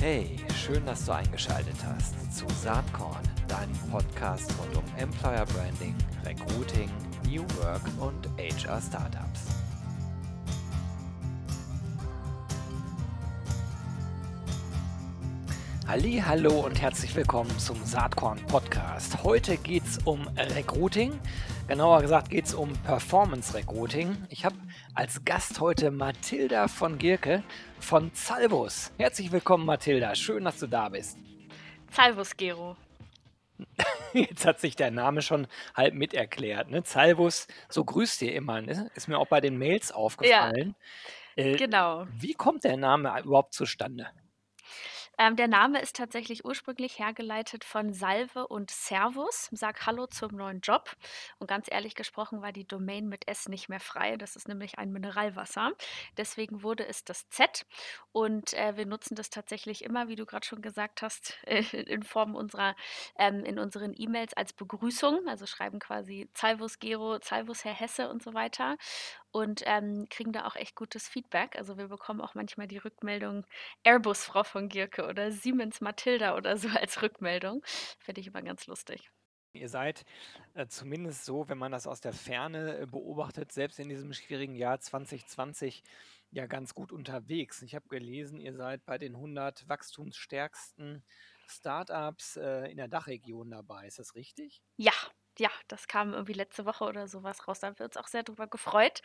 Hey, schön, dass du eingeschaltet hast zu Saatkorn, deinem Podcast rund um Employer Branding, Recruiting, New Work und HR Startups. Halli, hallo und herzlich willkommen zum Saatkorn Podcast. Heute geht es um Recruiting. Genauer gesagt geht es um Performance Recruiting. Ich habe als Gast heute Mathilda von Gierke von Salvus. Herzlich willkommen, Mathilda. Schön, dass du da bist. Salvus, Gero. Jetzt hat sich der Name schon halb miterklärt. Ne? Salvus, so grüßt ihr immer. Ne? Ist mir auch bei den Mails aufgefallen. Ja, äh, genau. Wie kommt der Name überhaupt zustande? Ähm, der Name ist tatsächlich ursprünglich hergeleitet von Salve und Servus. Sag Hallo zum neuen Job. Und ganz ehrlich gesprochen war die Domain mit S nicht mehr frei. Das ist nämlich ein Mineralwasser. Deswegen wurde es das Z. Und äh, wir nutzen das tatsächlich immer, wie du gerade schon gesagt hast, in Form unserer, ähm, in unseren E-Mails als Begrüßung. Also schreiben quasi Salvus Gero, Salvus Herr Hesse und so weiter und ähm, kriegen da auch echt gutes Feedback. Also wir bekommen auch manchmal die Rückmeldung Airbus Frau von Gierke oder Siemens Matilda oder so als Rückmeldung. Finde ich immer ganz lustig. Ihr seid äh, zumindest so, wenn man das aus der Ferne äh, beobachtet, selbst in diesem schwierigen Jahr 2020 ja ganz gut unterwegs. Ich habe gelesen, ihr seid bei den 100 wachstumsstärksten Startups äh, in der Dachregion dabei. Ist das richtig? Ja, ja, das kam irgendwie letzte Woche oder sowas raus. Da haben wir uns auch sehr drüber gefreut.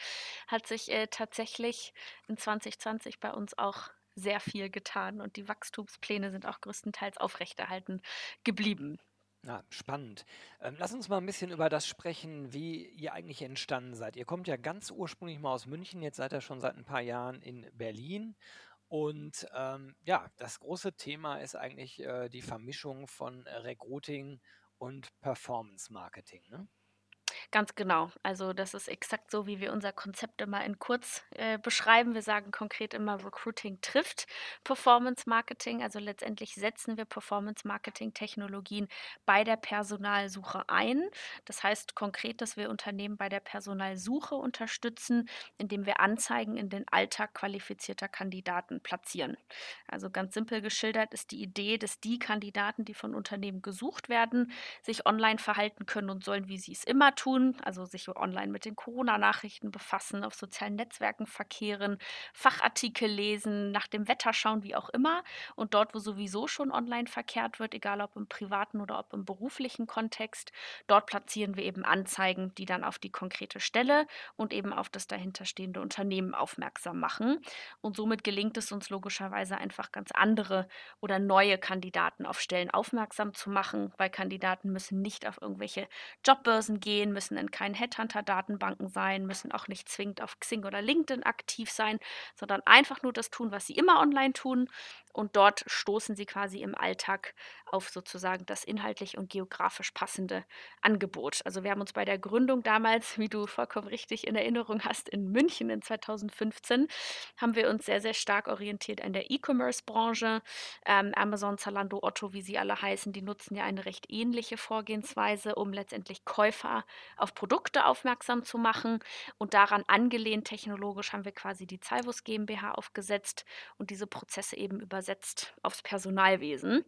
Hat sich äh, tatsächlich in 2020 bei uns auch sehr viel getan und die Wachstumspläne sind auch größtenteils aufrechterhalten geblieben. Ja, spannend. Ähm, lass uns mal ein bisschen über das sprechen, wie ihr eigentlich entstanden seid. Ihr kommt ja ganz ursprünglich mal aus München, jetzt seid ihr schon seit ein paar Jahren in Berlin. Und ähm, ja, das große Thema ist eigentlich äh, die Vermischung von Recruiting und Performance Marketing. Ne? Ganz genau. Also das ist exakt so, wie wir unser Konzept immer in kurz äh, beschreiben. Wir sagen konkret immer, Recruiting trifft Performance Marketing. Also letztendlich setzen wir Performance Marketing Technologien bei der Personalsuche ein. Das heißt konkret, dass wir Unternehmen bei der Personalsuche unterstützen, indem wir Anzeigen in den Alltag qualifizierter Kandidaten platzieren. Also ganz simpel geschildert ist die Idee, dass die Kandidaten, die von Unternehmen gesucht werden, sich online verhalten können und sollen, wie sie es immer tun tun, also sich online mit den Corona-Nachrichten befassen, auf sozialen Netzwerken verkehren, Fachartikel lesen, nach dem Wetter schauen, wie auch immer. Und dort, wo sowieso schon online verkehrt wird, egal ob im privaten oder ob im beruflichen Kontext, dort platzieren wir eben Anzeigen, die dann auf die konkrete Stelle und eben auf das dahinterstehende Unternehmen aufmerksam machen. Und somit gelingt es uns logischerweise einfach ganz andere oder neue Kandidaten auf Stellen aufmerksam zu machen, weil Kandidaten müssen nicht auf irgendwelche Jobbörsen gehen, müssen müssen in keinen Headhunter-Datenbanken sein, müssen auch nicht zwingend auf Xing oder LinkedIn aktiv sein, sondern einfach nur das tun, was sie immer online tun. Und dort stoßen sie quasi im Alltag auf sozusagen das inhaltlich und geografisch passende Angebot. Also wir haben uns bei der Gründung damals, wie du vollkommen richtig in Erinnerung hast, in München in 2015, haben wir uns sehr, sehr stark orientiert an der E-Commerce-Branche. Ähm, Amazon, Zalando, Otto, wie sie alle heißen, die nutzen ja eine recht ähnliche Vorgehensweise, um letztendlich Käufer auf Produkte aufmerksam zu machen. Und daran angelehnt technologisch haben wir quasi die Salvus GmbH aufgesetzt und diese Prozesse eben übersetzt aufs Personalwesen.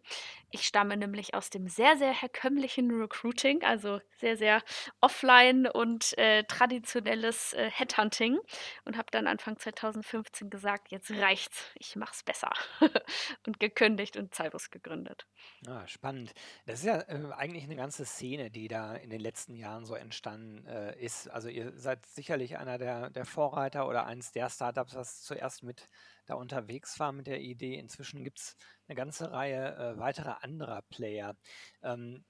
Ich stamme nämlich aus dem sehr, sehr herkömmlichen Recruiting, also sehr, sehr offline und äh, traditionelles äh, Headhunting und habe dann Anfang 2015 gesagt, jetzt reicht's, ich mach's besser und gekündigt und Salvus gegründet. Ah, spannend. Das ist ja äh, eigentlich eine ganze Szene, die da in den letzten Jahren so entstanden äh, ist. Also ihr seid sicherlich einer der, der Vorreiter oder eines der Startups, das zuerst mit da unterwegs war mit der Idee. Inzwischen gibt es eine ganze Reihe äh, weiterer anderer Player. Ähm,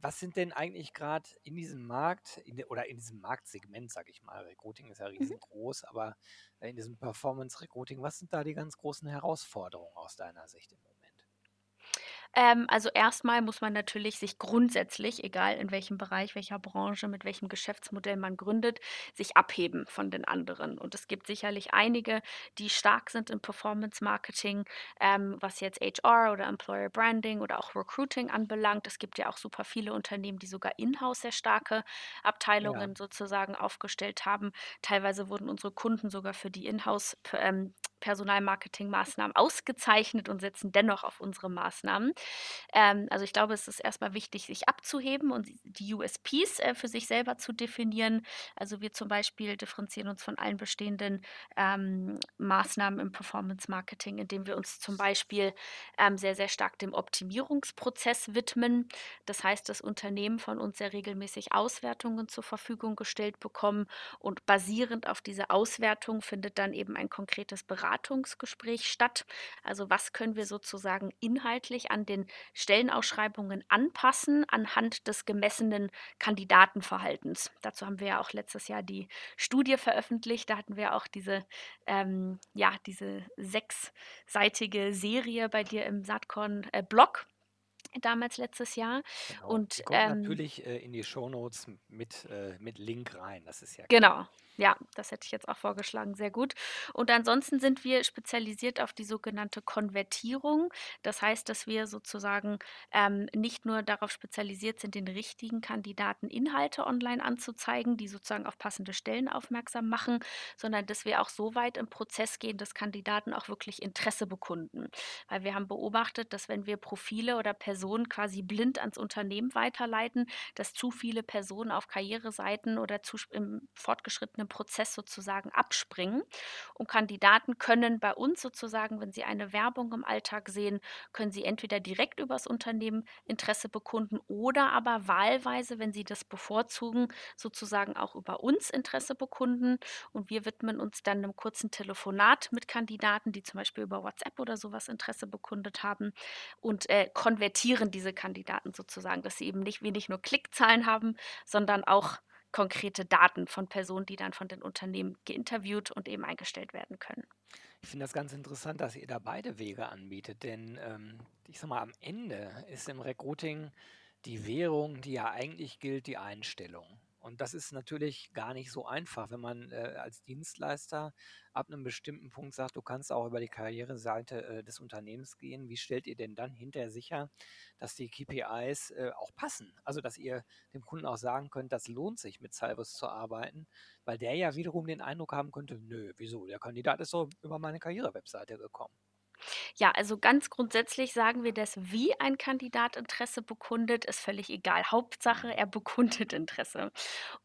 was sind denn eigentlich gerade in diesem Markt in de, oder in diesem Marktsegment, sage ich mal, Recruiting ist ja mhm. riesengroß, mhm. aber in diesem Performance Recruiting, was sind da die ganz großen Herausforderungen aus deiner Sicht im Moment? Ähm, also erstmal muss man natürlich sich grundsätzlich, egal in welchem Bereich, welcher Branche, mit welchem Geschäftsmodell man gründet, sich abheben von den anderen. Und es gibt sicherlich einige, die stark sind im Performance Marketing, ähm, was jetzt HR oder Employer Branding oder auch Recruiting anbelangt. Es gibt ja auch super viele Unternehmen, die sogar in-house sehr starke Abteilungen ja. sozusagen aufgestellt haben. Teilweise wurden unsere Kunden sogar für die Inhouse ähm, Personalmarketingmaßnahmen ausgezeichnet und setzen dennoch auf unsere Maßnahmen. Ähm, also ich glaube, es ist erstmal wichtig, sich abzuheben und die USPs äh, für sich selber zu definieren. Also wir zum Beispiel differenzieren uns von allen bestehenden ähm, Maßnahmen im Performance Marketing, indem wir uns zum Beispiel ähm, sehr, sehr stark dem Optimierungsprozess widmen. Das heißt, das Unternehmen von uns sehr regelmäßig Auswertungen zur Verfügung gestellt bekommen und basierend auf diese Auswertung findet dann eben ein konkretes Beratungsgespräch statt. Also was können wir sozusagen inhaltlich an den Stellenausschreibungen anpassen anhand des gemessenen Kandidatenverhaltens. Dazu haben wir ja auch letztes Jahr die Studie veröffentlicht. Da hatten wir auch diese, ähm, ja, diese sechsseitige Serie bei dir im Saatkorn-Blog. Äh, damals letztes Jahr. Genau. Und ähm, natürlich äh, in die Shownotes mit, äh, mit Link rein, das ist ja klar. Ja, das hätte ich jetzt auch vorgeschlagen. Sehr gut. Und ansonsten sind wir spezialisiert auf die sogenannte Konvertierung. Das heißt, dass wir sozusagen ähm, nicht nur darauf spezialisiert sind, den richtigen Kandidaten Inhalte online anzuzeigen, die sozusagen auf passende Stellen aufmerksam machen, sondern dass wir auch so weit im Prozess gehen, dass Kandidaten auch wirklich Interesse bekunden. Weil wir haben beobachtet, dass wenn wir Profile oder Personen quasi blind ans Unternehmen weiterleiten, dass zu viele Personen auf Karriereseiten oder zu, im fortgeschrittenen Prozess sozusagen abspringen. Und Kandidaten können bei uns sozusagen, wenn sie eine Werbung im Alltag sehen, können sie entweder direkt übers Unternehmen Interesse bekunden oder aber wahlweise, wenn sie das bevorzugen, sozusagen auch über uns Interesse bekunden. Und wir widmen uns dann einem kurzen Telefonat mit Kandidaten, die zum Beispiel über WhatsApp oder sowas Interesse bekundet haben und äh, konvertieren diese Kandidaten sozusagen, dass sie eben nicht wenig nur Klickzahlen haben, sondern auch konkrete Daten von Personen, die dann von den Unternehmen geinterviewt und eben eingestellt werden können. Ich finde das ganz interessant, dass ihr da beide Wege anbietet, denn ähm, ich sag mal, am Ende ist im Recruiting die Währung, die ja eigentlich gilt, die Einstellung. Und das ist natürlich gar nicht so einfach, wenn man äh, als Dienstleister ab einem bestimmten Punkt sagt, du kannst auch über die Karriereseite äh, des Unternehmens gehen. Wie stellt ihr denn dann hinterher sicher, dass die KPIs äh, auch passen? Also, dass ihr dem Kunden auch sagen könnt, das lohnt sich, mit Salvus zu arbeiten, weil der ja wiederum den Eindruck haben könnte, nö, wieso? Der Kandidat ist so über meine Karrierewebseite gekommen. Ja, also ganz grundsätzlich sagen wir, dass wie ein Kandidat Interesse bekundet, ist völlig egal. Hauptsache, er bekundet Interesse.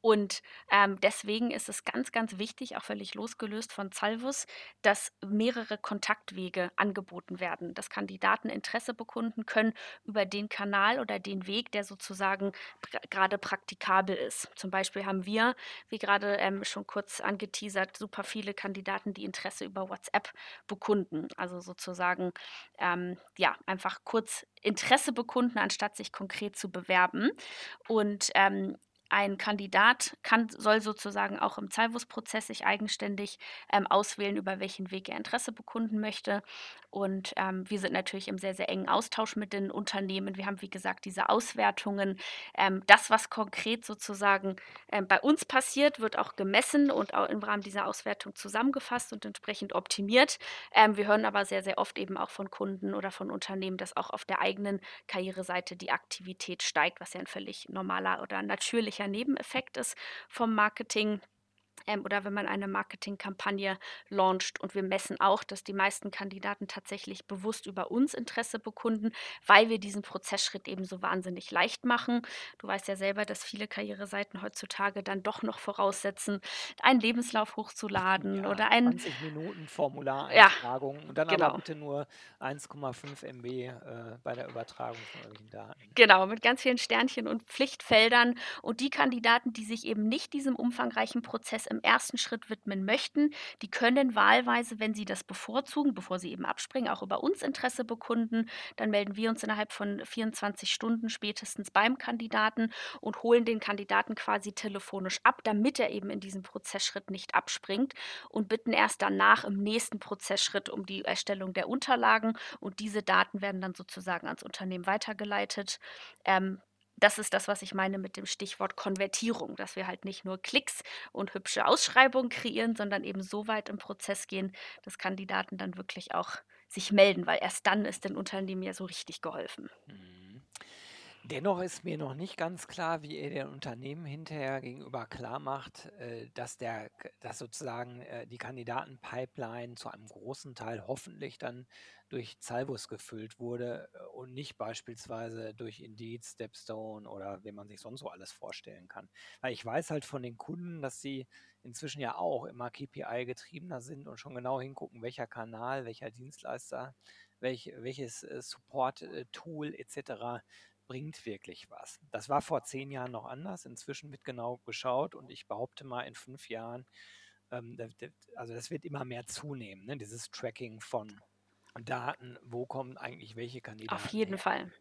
Und ähm, deswegen ist es ganz, ganz wichtig, auch völlig losgelöst von Salvus, dass mehrere Kontaktwege angeboten werden, dass Kandidaten Interesse bekunden können über den Kanal oder den Weg, der sozusagen pr gerade praktikabel ist. Zum Beispiel haben wir, wie gerade ähm, schon kurz angeteasert, super viele Kandidaten, die Interesse über WhatsApp bekunden. Also sozusagen, ähm, ja, einfach kurz Interesse bekunden, anstatt sich konkret zu bewerben. Und ähm, ein Kandidat kann, soll sozusagen auch im Salvus-Prozess sich eigenständig ähm, auswählen, über welchen Weg er Interesse bekunden möchte. Und ähm, wir sind natürlich im sehr, sehr engen Austausch mit den Unternehmen. Wir haben, wie gesagt, diese Auswertungen. Ähm, das, was konkret sozusagen ähm, bei uns passiert, wird auch gemessen und auch im Rahmen dieser Auswertung zusammengefasst und entsprechend optimiert. Ähm, wir hören aber sehr, sehr oft eben auch von Kunden oder von Unternehmen, dass auch auf der eigenen Karriereseite die Aktivität steigt, was ja ein völlig normaler oder natürlicher Nebeneffekt ist vom Marketing ähm, oder wenn man eine Marketingkampagne launcht. Und wir messen auch, dass die meisten Kandidaten tatsächlich bewusst über uns Interesse bekunden, weil wir diesen Prozessschritt eben so wahnsinnig leicht machen. Du weißt ja selber, dass viele Karriereseiten heutzutage dann doch noch voraussetzen, einen Lebenslauf hochzuladen Ja, oder ein 20 Minuten ja, Formulareintragung und dann aber genau. bitte nur 1,5 MB äh, bei der Übertragung von irgendwelchen Daten. Genau, mit ganz vielen Sternchen und Pflichtfeldern. Und die Kandidaten, die sich eben nicht diesem umfangreichen Prozess im ersten Schritt widmen möchten, die können wahlweise, wenn sie das bevorzugen, bevor sie eben abspringen, auch über uns Interesse bekunden. Dann melden wir uns innerhalb von 24 Stunden spätestens beim Kandidaten und holen den Kandidaten quasi telefonisch ab, damit er eben in diesem Prozessschritt nicht abspringt und bitten erst danach im nächsten Prozessschritt um die Erstellung der Unterlagen und diese Daten werden dann sozusagen ans Unternehmen weitergeleitet. Ähm, das ist das, was ich meine mit dem Stichwort Konvertierung, dass wir halt nicht nur Klicks und hübsche Ausschreibungen kreieren, sondern eben so weit im Prozess gehen, dass Kandidaten dann wirklich auch sich melden, weil erst dann ist den Unternehmen ja so richtig geholfen. Mhm. Dennoch ist mir noch nicht ganz klar, wie ihr den Unternehmen hinterher gegenüber klarmacht, äh, dass der dass sozusagen, äh, die Kandidatenpipeline zu einem großen Teil hoffentlich dann durch Salvus gefüllt wurde, äh, und nicht beispielsweise durch Indeed, Stepstone oder wie man sich sonst so alles vorstellen kann. Weil ich weiß halt von den Kunden, dass sie inzwischen ja auch immer KPI-getriebener sind und schon genau hingucken, welcher Kanal, welcher Dienstleister, welch welches, äh, Support, bringt wirklich was. Das war vor 10 Jahren noch anders. Inzwischen wird genau geschaut und ich behaupte mal, in 5 Jahren, ähm, also das wird immer mehr zunehmen, ne, dieses Tracking von Daten, wo kommen eigentlich welche Auf Kandidaten jeden her. Fall.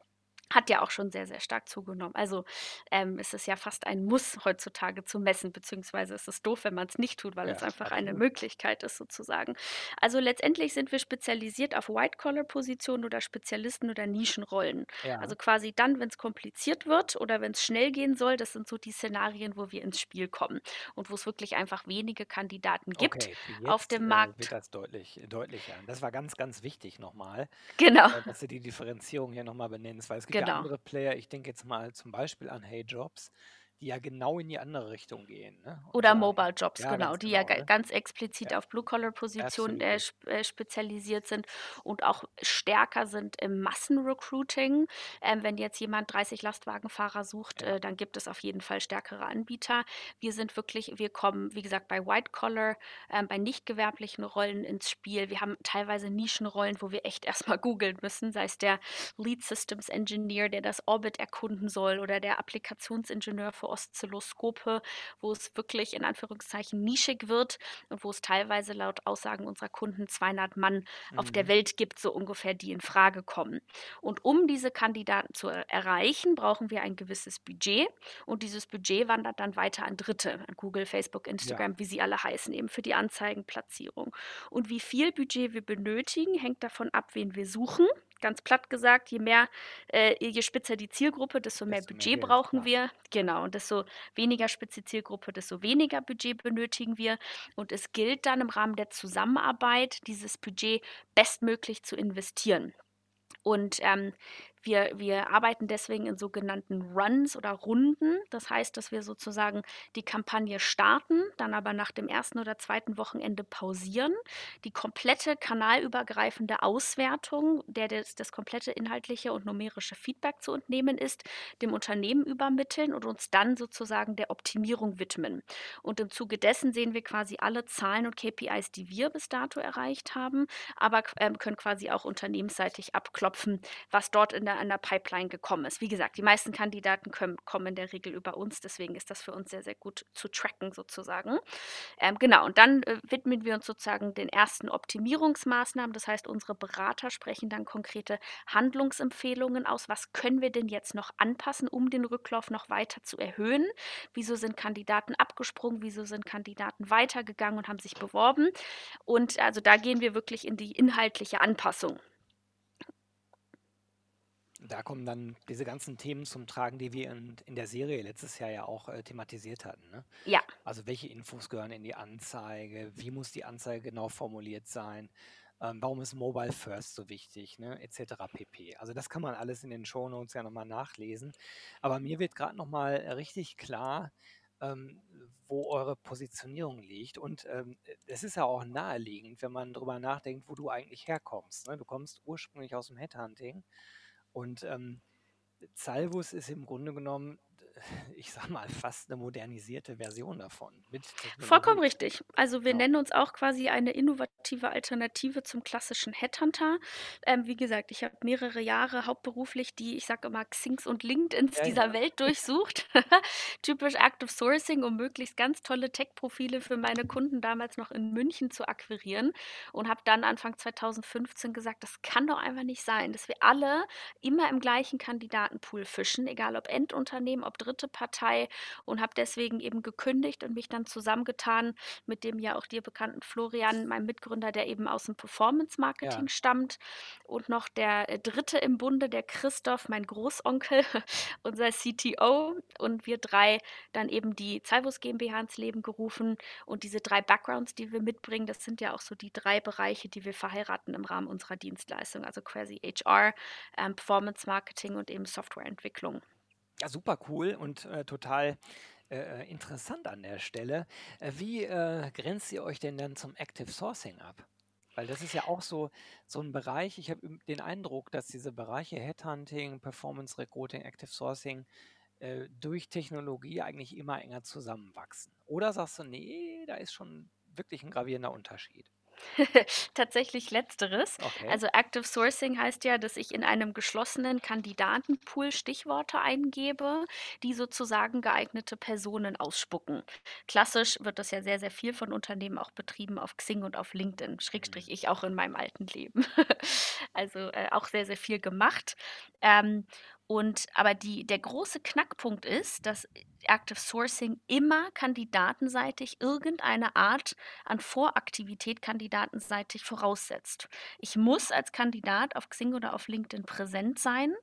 Hat ja auch schon sehr, sehr stark zugenommen. Also, ähm, es ist ja fast ein Muss heutzutage zu messen, beziehungsweise es ist doof, wenn man's nicht tut, weil Ja, es einfach eine. Möglichkeit ist sozusagen. Also, letztendlich sind wir spezialisiert auf White-Collar-Positionen oder Spezialisten oder Nischenrollen. Ja. Also, quasi dann, wenn's kompliziert wird oder wenn's schnell gehen soll, das sind so die Szenarien, wo wir ins Spiel kommen und wo's wirklich einfach wenige Kandidaten gibt Okay, auf jetzt, dem äh, wird Markt. das deutlich deutlicher. Das war ganz, ganz wichtig noch mal, Genau. äh, dass du die Differenzierung hier noch mal benennst, weil es gibt Genau. andere Player, ich denke jetzt mal zum Beispiel an HeyJobs, die ja genau in die andere Richtung gehen, ne, Oder sagen Mobile Jobs, ja, genau, die ja genau, ga ne? ganz explizit Ja. auf Blue-Collar-Positionen, äh, äh, spezialisiert sind und auch stärker sind im Massen-Recruiting. Ähm, wenn jetzt jemand 30 Lastwagenfahrer sucht, Ja. äh, dann gibt es auf jeden Fall stärkere Anbieter. Wir sind wirklich wir kommen, wie gesagt, bei White-Collar, ähm, bei nicht gewerblichen Rollen ins Spiel. Wir haben teilweise Nischenrollen, wo wir echt erst mal googeln müssen, sei es der Lead Systems Engineer, der das Orbit erkunden soll oder der Applikationsingenieur für Oszilloskope, wo es wirklich in Anführungszeichen nischig wird und wo es teilweise laut Aussagen unserer Kunden 200 Mann auf der Mhm. Welt gibt, so ungefähr, die infrage kommen. Und um diese Kandidaten zu er erreichen, brauchen wir ein gewisses Budget und dieses Budget wandert dann weiter an Dritte, an Google, Facebook, Ja. Instagram, wie sie alle heißen, eben für die Anzeigenplatzierung. Und wie viel Budget wir benötigen, hängt davon ab, wen wir suchen. Ganz platt gesagt, je mehr äh, je spitzer die Zielgruppe, desto mehr Desto mehr Budget Geld, brauchen wir. Genau, und desto weniger spitze Zielgruppe, desto weniger Budget benötigen wir. Und es gilt dann im Rahmen der Zusammenarbeit, dieses Budget bestmöglich zu investieren. Und, ähm, wir wir arbeiten deswegen in sogenannten Runs oder Runden. Das heißt, dass wir sozusagen die Kampagne starten, dann aber nach dem 1. oder 2. Wochenende pausieren, die komplette kanalübergreifende Auswertung, der das das komplette inhaltliche und numerische Feedback zu entnehmen ist, dem Unternehmen übermitteln und uns dann sozusagen der Optimierung widmen. Und im Zuge dessen sehen wir quasi alle Zahlen und KPIs, die wir bis dato erreicht haben, aber ähm, können quasi auch unternehmensseitig abklopfen, was dort in der an der Pipeline gekommen ist. Wie gesagt, die meisten Kandidaten können kommen in der Regel über uns, deswegen ist das für uns sehr, sehr gut zu tracken sozusagen. Ähm, genau, und dann, äh, widmen wir uns sozusagen den ersten Optimierungsmaßnahmen. Das heißt, unsere Berater sprechen dann konkrete Handlungsempfehlungen aus. Was können wir denn jetzt noch anpassen, um den Rücklauf noch weiter zu erhöhen? Wieso sind Kandidaten abgesprungen? Wieso sind Kandidaten weitergegangen und haben sich beworben? Und also da gehen wir wirklich in die inhaltliche Anpassung. Da kommen dann diese ganzen Themen zum Tragen, die wir in in der Serie letztes Jahr ja auch, äh, thematisiert hatten, ne? Ja. Also, welche Infos gehören in die Anzeige? Wie muss die Anzeige genau formuliert sein? Ähm, warum ist Mobile First so wichtig, ne, et cetera pp. Also, das kann man alles in den Shownotes ja noch mal nachlesen. Aber mir wird grad noch mal, äh, richtig klar, ähm, wo eure Positionierung liegt und, ähm, äh, es ist ja auch naheliegend, wenn man drüber nachdenkt, wo du eigentlich herkommst, ne? Du kommst ursprünglich aus'm Headhunting und, ähm, Salvus ist im Grunde genommen, ich sage mal, fast 'ne modernisierte Version davon Vollkommen richtig. Also, wir Genau. nennen uns auch quasi eine innovative Alternative zum klassischen Headhunter. Ähm, wie gesagt, ich habe mehrere Jahre hauptberuflich die, ich sage immer, Xings und LinkedIns Ja, dieser ja. Welt durchsucht. Typisch Active Sourcing, um möglichst ganz tolle Tech-Profile für meine Kunden damals noch in München zu akquirieren und habe dann Anfang 2015 gesagt: „Das kann doch einfach nicht sein, dass wir alle immer im gleichen Kandidatenpool fischen, egal ob Endunternehmen, ob dritte Partei“, und habe deswegen eben gekündigt und mich dann zusammengetan mit dem ja auch dir bekannten Florian, meinem Mitgründer, der eben aus'm Ja. Performance-Marketing stammt und noch der, äh, 3. im Bunde, der Christoph, mein Großonkel, unser CTO und wir 3 dann eben die Salvus GmbH ins Leben gerufen. Und diese 3 Backgrounds, die wir mitbringen, das sind ja auch so die 3 Bereiche, die wir verheiraten im Rahmen unserer Dienstleistung, also quasi HR, ähm, Performance-Marketing und eben Softwareentwicklung. Ja, super cool und, äh, total, äh, äh, interessant an der Stelle. Äh, wie, äh, grenzt ihr euch denn dann zum Active Sourcing ab? Weil das ist ja auch so so 'n Bereich ich habe den Eindruck, dass diese Bereiche Headhunting, Performance Recruiting, Active Sourcing, äh, durch Technologie eigentlich immer enger zusammenwachsen. Oder sagst du: „Ne, da ist schon wirklich 'n gravierender Unterschied?“ Tatsächlich Letzteres. Okay. Also, Active Sourcing heißt ja, dass ich in einem geschlossenen Kandidatenpool Stichworte eingebe, die sozusagen geeignete Personen ausspucken. Klassisch wird das ja sehr, sehr viel von Unternehmen auch betrieben auf Xing und auf LinkedIn, Schrägstrich Mhm. ich auch in meinem alten Leben. Also, äh, auch sehr, sehr viel gemacht. Ähm, und aber die der große Knackpunkt ist, dass Active Sourcing immer kandidatenseitig irgendeine Art an Voraktivität kandidatenseitig voraussetzt. Ich muss als Kandidat auf Xing oder auf LinkedIn präsent sein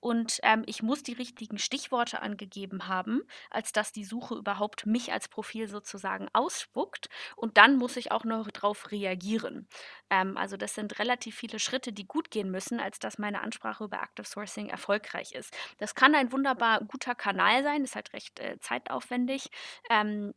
und, ähm, ich muss die richtigen Stichworte angegeben haben, als dass die Suche überhaupt mich als Profil sozusagen ausspuckt und dann muss ich auch noch drauf reagieren. Ähm, also, das sind relativ viele Schritte, die gut gehen müssen, als dass meine Ansprache über Active Sourcing erfolgreich ist. Das kann ein wunderbar guter Kanal sein, ist halt recht, äh, zeitaufwendig. Ähm,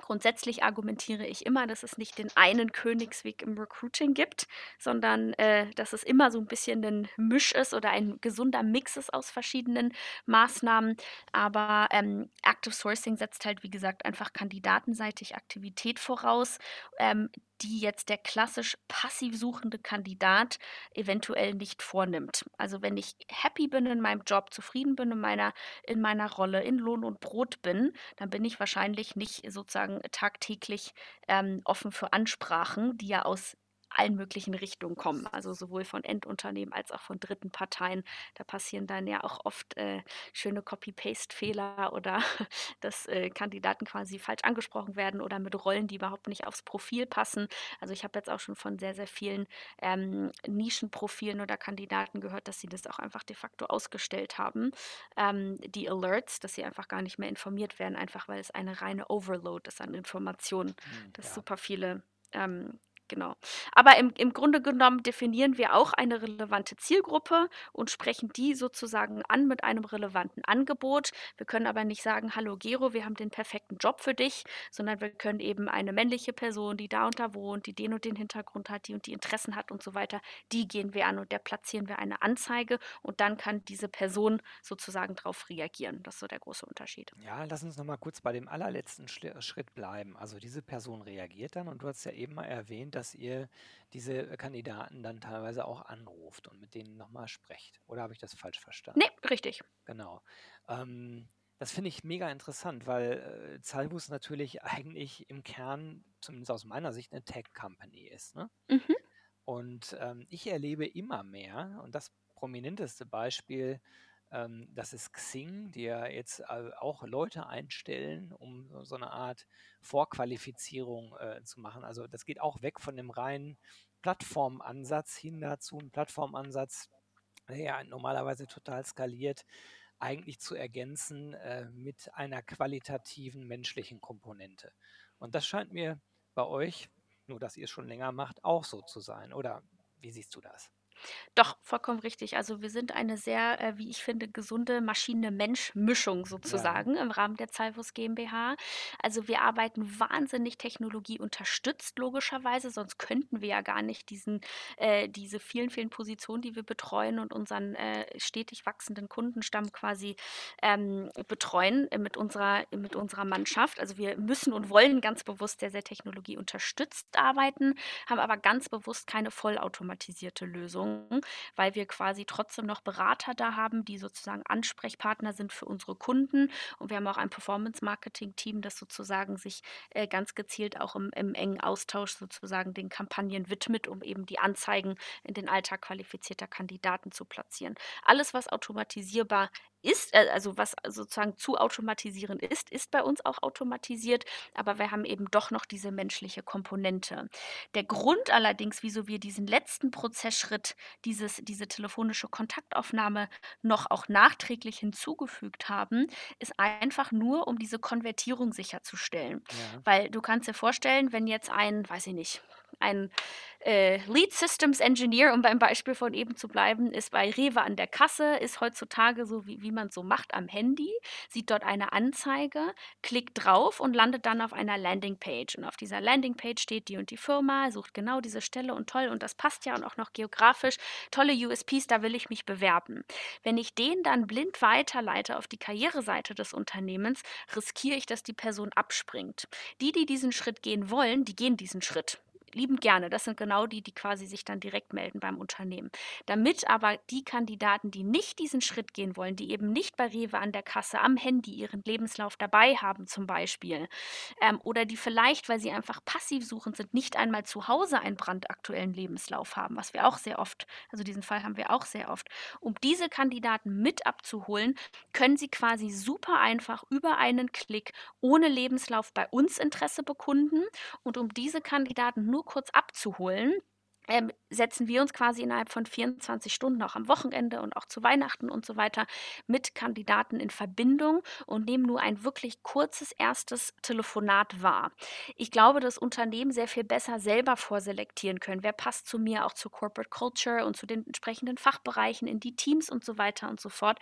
grundsätzlich argumentiere ich immer, dass es nicht den einen Königsweg im Recruiting gibt, sondern, äh, dass es immer so 'n bisschen 'nen Misch ist oder ein gesunder Mix ist aus verschiedenen Maßnahmen. Aber, ähm, Active Sourcing setzt halt, wie gesagt, einfach kandidatenseitig Aktivität voraus, ähm, die jetzt der klassisch passiv suchende Kandidat eventuell nicht vornimmt. Also, wenn ich happy bin in meinem Job, zufrieden bin in meiner in meiner Rolle, in Lohn und Brot bin, dann bin ich wahrscheinlich nicht sozusagen tagtäglich, ähm, offen für Ansprachen, die ja aus allen möglichen Richtungen kommen, also sowohl von Endunternehmen als auch von dritten Parteien. Da passieren dann ja auch oft, äh, schöne Copy-Paste-Fehler oder dass, äh, Kandidaten quasi falsch angesprochen werden oder mit Rollen, die überhaupt nicht aufs Profil passen. Also, ich habe jetzt auch schon von sehr, sehr vielen, ähm, Nischenprofilen oder Kandidaten gehört, dass sie das auch einfach de facto ausgestellt haben, ähm, die Alerts, dass sie einfach gar nicht mehr informiert werden, einfach weil es eine reine Overload ist an Informationen, Mhm, dass ja. super viele ähm, genau. Aber im im Grunde genommen definieren wir auch eine relevante Zielgruppe und sprechen die sozusagen an mit einem relevanten Angebot. Wir können aber nicht sagen: „Hallo Gero, wir haben den perfekten Job für dich“, sondern wir können eben eine männliche Person, die da und da wohnt, die den und den Hintergrund hat, die und die Interessen hat und so weiter, die gehen wir an und der platzieren wir eine Anzeige und dann kann diese Person sozusagen drauf reagieren. Das ist so der große Unterschied. Ja, lass uns noch mal kurz bei dem allerletzten Schli Schritt bleiben. Also, diese Person reagiert dann und du hast ja eben mal erwähnt, dass ihr diese, Kandidaten dann teilweise auch anruft und mit denen noch mal sprecht. Oder habe ich das falsch verstanden? Ne, richtig. Genau. Ähm, das finde ich mega interessant, weil, äh, Zavos natürlich eigentlich im Kern, zumindest aus meiner Sicht, 'ne Tech-Company ist, ne? Mhm. Und, ähm, ich erlebe immer mehr und das prominenteste Beispiel, ähm, das ist Xing, die ja jetzt, äh, auch Leute einstellen, um so so 'ne Art Vorqualifizierung, äh, zu machen. Also, das geht auch weg von dem reinen Plattformansatz hin dazu 'n Plattformansatz, der ja normalerweise total skaliert, eigentlich zu ergänzen, äh, mit einer qualitativen menschlichen Komponente. Und das scheint mir bei euch, nur dass ihr's schon länger macht, auch so zu sein. Oder wie siehst du das? Doch, vollkommen richtig. Also, wir sind eine sehr, äh, wie ich finde, gesunde Maschine-Mensch-Mischung sozusagen im Rahmen der Zavos GmbH. Also, wir arbeiten wahnsinnig technologieunterstützt logischerweise, sonst könnten wir ja gar nicht diesen äh, diese vielen, vielen Positionen, die wir betreuen und unseren, äh, stetig wachsenden Kundenstamm quasi, ähm, betreuen, äh, mit unserer mit unserer Mannschaft. Also, wir müssen und wollen ganz bewusst sehr, sehr technologieunterstützt arbeiten, haben aber ganz bewusst keine vollautomatisierte Lösung, weil wir quasi trotzdem noch Berater da haben, die sozusagen Ansprechpartner sind für unsere Kunden. Und wir haben auch ein Performance-Marketing-Team, das sozusagen sich, äh, ganz gezielt auch im im engen Austausch sozusagen den Kampagnen widmet, um eben die Anzeigen in den Alltag qualifizierter Kandidaten zu platzieren. Alles, was automatisierbar ist, äh, also, was sozusagen zu automatisieren ist, ist bei uns auch automatisiert, aber wir haben eben doch noch diese menschliche Komponente. Der Grund allerdings, wieso wir diesen letzten Prozessschritt, dieses diese telefonische Kontaktaufnahme noch auch nachträglich hinzugefügt haben, ist einfach nur, um diese Konvertierung sicherzustellen. Ja. Weil du kannst dir vorstellen, wenn jetzt ein, weiß ich nicht ein äh, Lead Systems Engineer, um beim Beispiel von eben zu bleiben, ist bei Rewe an der Kasse, ist heutzutage so, wie, wie man so macht am Handy, sieht dort eine Anzeige, klickt drauf und landet dann auf einer Landingpage. Und auf dieser Landingpage steht die und die Firma, sucht genau diese Stelle und toll, und das passt ja und auch noch geografisch, tolle USPs, da will ich mich bewerben. Wenn ich den dann blind weiterleite auf die Karriereseite des Unternehmens, riskiere ich, dass die Person abspringt. Die, die diesen Schritt gehen wollen, die gehen diesen Schritt liebend gerne. Das sind genau die, die quasi sich dann direkt melden beim Unternehmen. Damit aber die Kandidaten, die nicht diesen Schritt gehen wollen, die eben nicht bei Rewe an der Kasse am Handy ihren Lebenslauf dabei haben zum Beispiel, ähm, oder die vielleicht, weil sie einfach passiv suchen sind, nicht einmal zu Hause einen brandaktuellen Lebenslauf haben, was wir auch sehr oft, also diesen Fall haben wir auch sehr oft. Um diese Kandidaten mit abzuholen, können sie quasi super einfach über einen Klick ohne Lebenslauf bei uns Interesse bekunden und um diese Kandidaten nur kurz abzuholen, ähm, setzen wir uns quasi innerhalb von 24 Stunden, auch am Wochenende und auch zu Weihnachten und so weiter, mit Kandidaten in Verbindung und nehmen nur ein wirklich kurzes erstes Telefonat wahr. Ich glaube, dass Unternehmen sehr viel besser selber vorselektieren können. Wer passt zu mir, auch zur Corporate Culture und zu den entsprechenden Fachbereichen in die Teams und so weiter und so fort.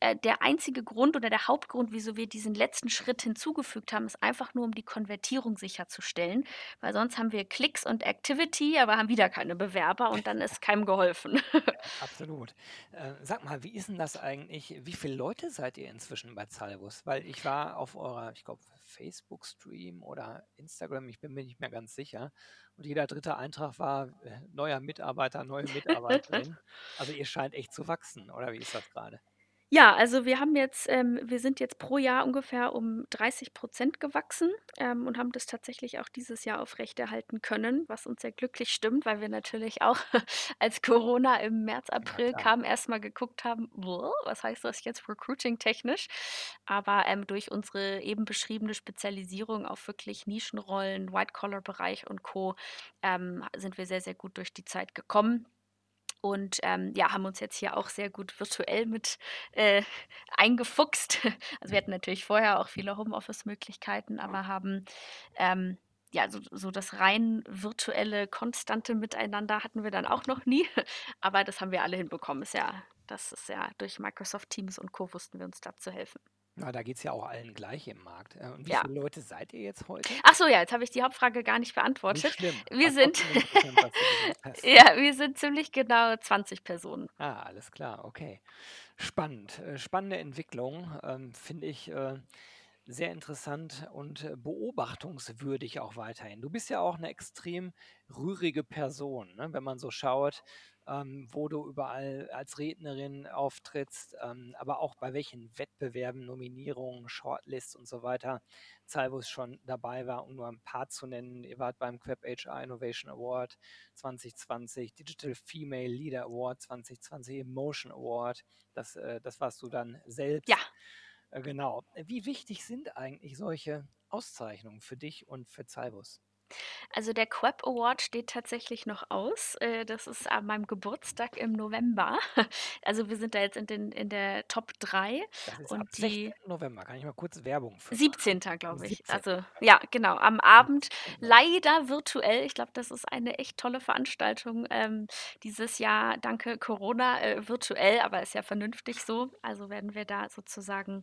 Äh, der einzige Grund oder der Hauptgrund, wieso wir diesen letzten Schritt hinzugefügt haben, ist einfach nur, um die Konvertierung sicherzustellen, weil sonst haben wir Klicks und Activity, aber haben wieder wieder keine Bewerber und dann ist keinem geholfen. Absolut. Äh, sag mal, wie ist denn das eigentlich? Wie viele Leute seid ihr inzwischen bei Zalbus? Weil ich war auf eurer, ich glaube, Facebook-Stream oder Instagram, ich bin mir nicht mehr ganz sicher. Und jeder dritte Eintrag war äh, neuer Mitarbeiter, neue Mitarbeiterin. also ihr scheint echt zu wachsen, oder wie ist das gerade? Ja, also wir haben jetzt ähm, wir sind jetzt pro Jahr ungefähr um 30% gewachsen, ähm, und haben das tatsächlich auch dieses Jahr aufrechterhalten können, was uns sehr glücklich stimmt, weil wir natürlich auch als Corona im März, Ja, April klar. kam, erst mal geguckt haben: was heißt das jetzt recruiting-technisch?“ Aber, ähm, durch unsere eben beschriebene Spezialisierung auf wirklich Nischenrollen, White-Collar-Bereich und Co., ähm, sind wir sehr, sehr gut durch die Zeit gekommen. Und, ähm, ja, haben uns jetzt hier auch sehr gut virtuell mit, äh, eingefuchst. Also, wir hatten natürlich vorher auch viele Homeoffice-Möglichkeiten, aber haben, ähm, ja, so so das rein virtuelle, konstante Miteinander hatten wir dann auch noch nie, aber das haben wir alle hinbekommen. Ist ja das ist ja durch Microsoft Teams und Co. wussten wir uns da zu helfen. Na, da geht es ja auch allen gleich im Markt. Äh, und wie Ja. viele Leute seid ihr jetzt heute? Ach so, ja, jetzt habe ich die Hauptfrage gar nicht Nicht beantwortet. schlimm, Wir sind ja, wir sind ziemlich genau 20 Personen. Ah, alles klar, okay. Spannend. Äh, spannende Entwicklung, ähm, finde ich, äh, sehr interessant und, äh, beobachtungswürdig auch weiterhin. Du bist ja auch eine extrem rührige Person, ne? Wenn man so schaut, ähm, wo du überall als Rednerin auftrittst, ähm, aber auch bei welchen Wettbewerben, Nominierungen, Shortlists und so weiter Salvus schon dabei war, um nur ein paar zu nennen. Ihr wart beim Queb HR Innovation Award 2020, Digital Female Leader Award 2020, Emotion Award. Das, äh, das warst du dann Ja. selbst. Äh, genau. Wie wichtig sind eigentlich solche Auszeichnungen für dich und für Salvus? Also, der Queb Award steht tatsächlich noch aus. Äh, das ist an meinem Geburtstag im November. Also, wir sind da jetzt in den in der Top 3 Das ist ab und die 16. November. Kann ich mal kurz Werbung für machen? 17. Am glaube ich. 17. Also, ja, genau, am Abend, 17. leider virtuell. Ich glaube, das ist eine echt tolle Veranstaltung, ähm, dieses Jahr, danke Corona, äh, virtuell, aber ist ja vernünftig so. Also, werden wir da sozusagen,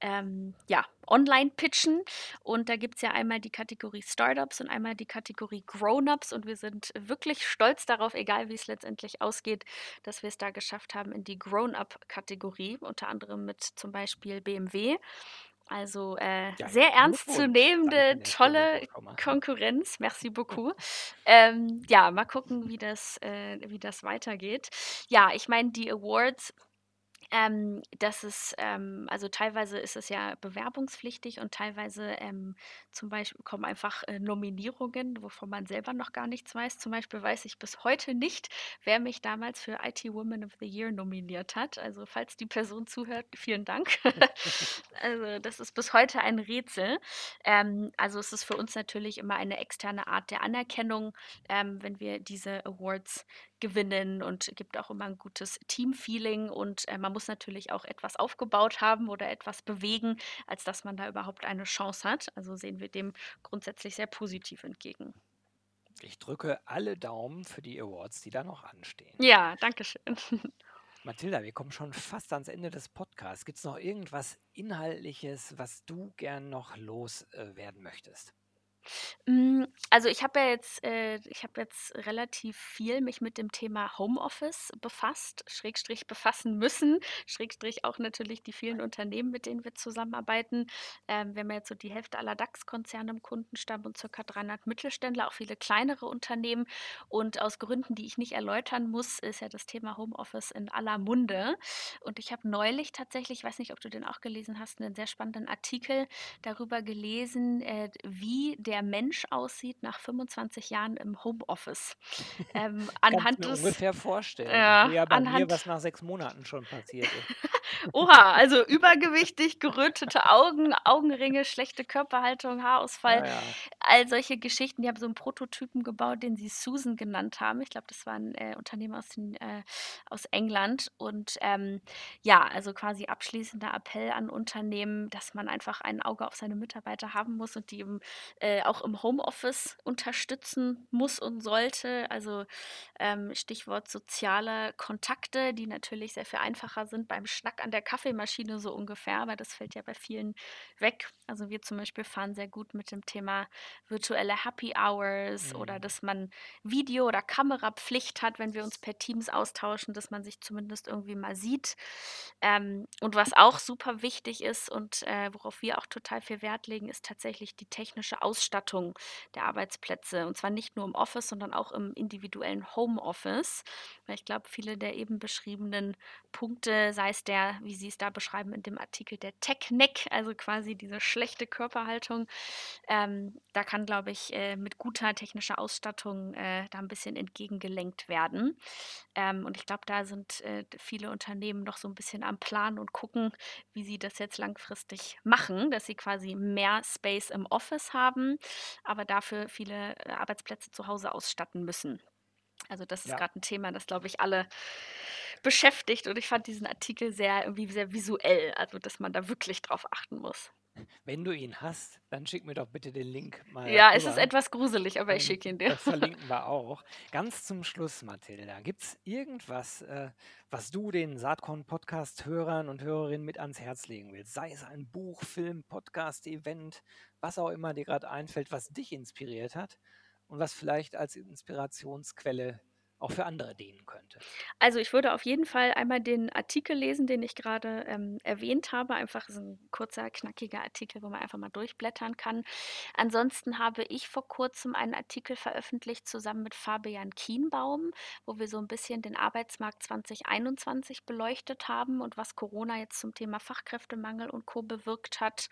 ähm, ja, online pitchen und da gibt's ja einmal die Kategorie Startups und einmal die Kategorie Grown-ups und wir sind wirklich stolz darauf, egal wie es letztendlich ausgeht, dass wir es da geschafft haben in die Grown-up-Kategorie, unter anderem mit zum Beispiel BMW. Also, äh, Ja, sehr ernstzunehmende, tolle. Konkurrenz. Merci beaucoup. Ähm, ja, mal gucken, wie das äh, wie das weitergeht. Ja, ich meine, die Awards ähm, das ist, ähm also teilweise ist es ja bewerbungspflichtig und teilweise, ähm, zum Beispiel kommen einfach, äh, Nominierungen, wovon man selber noch gar nichts weiß. Zum Beispiel weiß ich bis heute nicht, wer mich damals für IT Woman of the Year nominiert hat. Also, falls die Person zuhört, vielen Dank. Also, das ist bis heute ein Rätsel. Ähm, also, es ist für uns natürlich immer eine externe Art der Anerkennung, ähm, wenn wir diese Awards gewinnen und gibt auch immer ein gutes Teamfeeling und, äh, man muss natürlich auch etwas aufgebaut haben oder etwas bewegen, als dass man da überhaupt eine Chance hat. Also, sehen wir dem grundsätzlich sehr positiv entgegen. Ich drücke alle Daumen für die Awards, die da noch anstehen. Ja, danke schön. Mathilda, wir kommen schon fast ans Ende des Podcasts. Gibt es noch irgendwas Inhaltliches, was du gern noch loswerden möchtest? Hm, also, ich habe ja jetzt äh, ich habe jetzt relativ viel mich mit dem Thema Homeoffice befasst, Schrägstrich befassen müssen, Schrägstrich auch natürlich die vielen Unternehmen, mit denen wir zusammenarbeiten. Ähm, wir haben ja jetzt so die Hälfte aller DAX-Konzerne im Kundenstamm und circa 300 Mittelständler, auch viele kleinere Unternehmen. Und aus Gründen, die ich nicht erläutern muss, ist ja das Thema Homeoffice in aller Munde. Und ich habe neulich tatsächlich, ich weiß nicht, ob du den auch gelesen hast, einen sehr spannenden Artikel darüber gelesen, äh, wie der der Mensch aussieht nach 25 Jahren im Homeoffice. Ähm, anhand Kannst mir des ungefähr vorstellen. Äh, ja bei anhand, mir, was nach sechs Monaten schon passiert ist. Oha, also übergewichtig, gerötete Augen, Augenringe, schlechte Körperhaltung, Haarausfall. Ja, ja. All solche Geschichten. Die haben so einen Prototypen gebaut, den sie Susan genannt haben. Ich glaube, das war ein äh, Unternehmen aus, den, äh, aus England. Und ähm, ja, also quasi abschließender Appell an Unternehmen, dass man einfach ein Auge auf seine Mitarbeiter haben muss und die im, äh, auch im Homeoffice unterstützen muss und sollte. Also ähm, Stichwort soziale Kontakte, die natürlich sehr viel einfacher sind beim Schnack an der Kaffeemaschine so ungefähr, weil das fällt ja bei vielen weg. Also wir zum Beispiel fahren sehr gut mit dem Thema virtuelle Happy Hours mhm. oder dass man Video- oder Kamerapflicht hat, wenn wir uns per Teams austauschen, dass man sich zumindest irgendwie mal sieht. Ähm, und was auch super wichtig ist und äh, worauf wir auch total viel Wert legen, ist tatsächlich die technische Ausstattung der Arbeitsplätze. Und zwar nicht nur im Office, sondern auch im individuellen Homeoffice. Weil ich glaube, viele der eben beschriebenen Punkte, sei es der wie Sie es da beschreiben in dem Artikel, der Tech-Neck, also quasi diese schlechte Körperhaltung. Ähm, da kann, glaube ich, äh, mit guter technischer Ausstattung äh, da ein bisschen entgegengelenkt werden. Ähm, und ich glaube, da sind äh, viele Unternehmen noch so ein bisschen am Plan und gucken, wie sie das jetzt langfristig machen, dass sie quasi mehr Space im Office haben, aber dafür viele äh, Arbeitsplätze zu Hause ausstatten müssen. Also das ist ja. gerade ein Thema, das, glaube ich, alle beschäftigt. Und ich fand diesen Artikel sehr, irgendwie sehr visuell, also dass man da wirklich drauf achten muss. Wenn du ihn hast, dann schick mir doch bitte den Link mal. Ja, rüber. es ist etwas gruselig, aber ich schicke ihn dir. Das verlinken wir auch. Ganz zum Schluss, Mathilda, gibt es irgendwas, äh, was du den Saatkorn-Podcast-Hörern und Hörerinnen mit ans Herz legen willst? Sei es ein Buch, Film, Podcast, Event, was auch immer dir gerade einfällt, was dich inspiriert hat und was vielleicht als Inspirationsquelle auch für andere dienen könnte. Also ich würde auf jeden Fall einmal den Artikel lesen, den ich gerade ähm, erwähnt habe. Einfach so ein kurzer, knackiger Artikel, wo man einfach mal durchblättern kann. Ansonsten habe ich vor kurzem einen Artikel veröffentlicht zusammen mit Fabian Kienbaum, wo wir so ein bisschen den Arbeitsmarkt 2021 beleuchtet haben und was Corona jetzt zum Thema Fachkräftemangel und Co. bewirkt hat.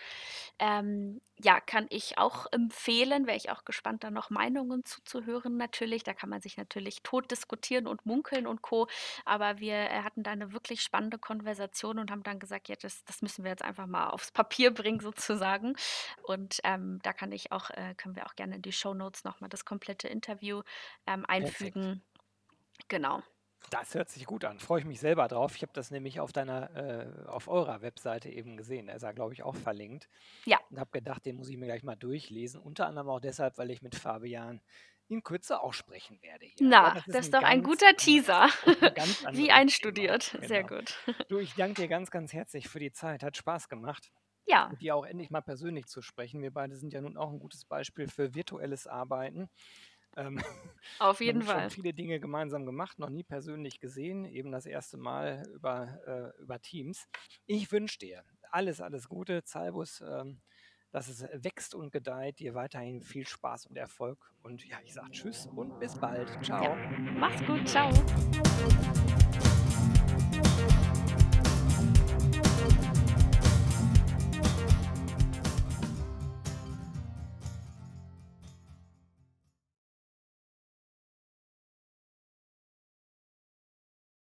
Ähm, ja, kann ich auch empfehlen, wäre ich auch gespannt, da noch Meinungen zuzuhören natürlich. Da kann man sich natürlich tot diskutieren und munkeln und Co. Aber wir äh, hatten da eine wirklich spannende Konversation und haben dann gesagt, ja, das, das müssen wir jetzt einfach mal aufs Papier bringen sozusagen. Und ähm, da kann ich auch, äh, können wir auch gerne in die Show Notes nochmal das komplette Interview ähm, einfügen. Perfekt. Genau. Das hört sich gut an. Freue ich mich selber drauf. Ich habe das nämlich auf deiner, äh, auf eurer Webseite eben gesehen. Da ist er, glaube ich, auch verlinkt. Ja. Und habe gedacht, den muss ich mir gleich mal durchlesen. Unter anderem auch deshalb, weil ich mit Fabian in Kürze auch sprechen werde. Hier. Na, das ist, das ist doch ein guter Teaser. Wie einstudiert. Genau. Sehr gut. Du, ich danke dir ganz, ganz herzlich für die Zeit. Hat Spaß gemacht. Ja. Mit dir auch endlich mal persönlich zu sprechen. Wir beide sind ja nun auch ein gutes Beispiel für virtuelles Arbeiten. Ähm, Auf jeden wir haben Fall. schon viele Dinge gemeinsam gemacht, noch nie persönlich gesehen, eben das erste Mal über, äh, über Teams. Ich wünsche dir alles, alles Gute, Zalbus, ähm, dass es wächst und gedeiht, dir weiterhin viel Spaß und Erfolg. Und ja, ich sage Tschüss und bis bald. Ciao. Ja. Mach's gut, ciao.